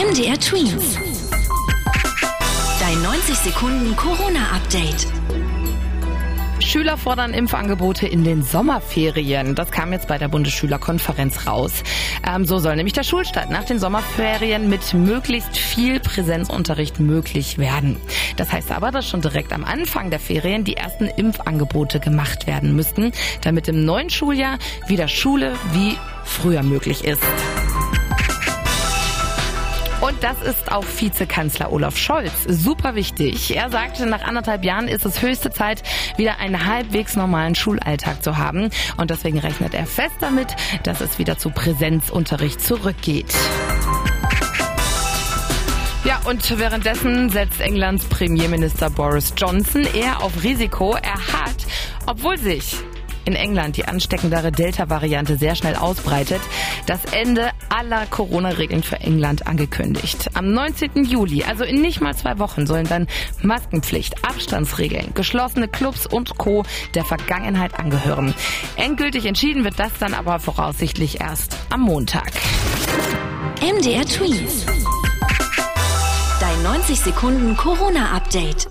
MDR Twins. Dein 90 Sekunden Corona-Update. Schüler fordern Impfangebote in den Sommerferien. Das kam jetzt bei der Bundesschülerkonferenz raus. Ähm, so soll nämlich der Schulstart nach den Sommerferien mit möglichst viel Präsenzunterricht möglich werden. Das heißt aber, dass schon direkt am Anfang der Ferien die ersten Impfangebote gemacht werden müssten, damit im neuen Schuljahr wieder Schule wie früher möglich ist. Und das ist auch Vizekanzler Olaf Scholz super wichtig. Er sagte, nach anderthalb Jahren ist es höchste Zeit, wieder einen halbwegs normalen Schulalltag zu haben. Und deswegen rechnet er fest damit, dass es wieder zu Präsenzunterricht zurückgeht. Ja, und währenddessen setzt Englands Premierminister Boris Johnson eher auf Risiko. Er hat, obwohl sich in England die ansteckendere Delta-Variante sehr schnell ausbreitet, das Ende aller Corona-Regeln für England angekündigt. Am 19. Juli, also in nicht mal zwei Wochen, sollen dann Maskenpflicht, Abstandsregeln, geschlossene Clubs und Co. der Vergangenheit angehören. Endgültig entschieden wird das dann aber voraussichtlich erst am Montag. MDR Twins. Dein 90 Sekunden Corona-Update.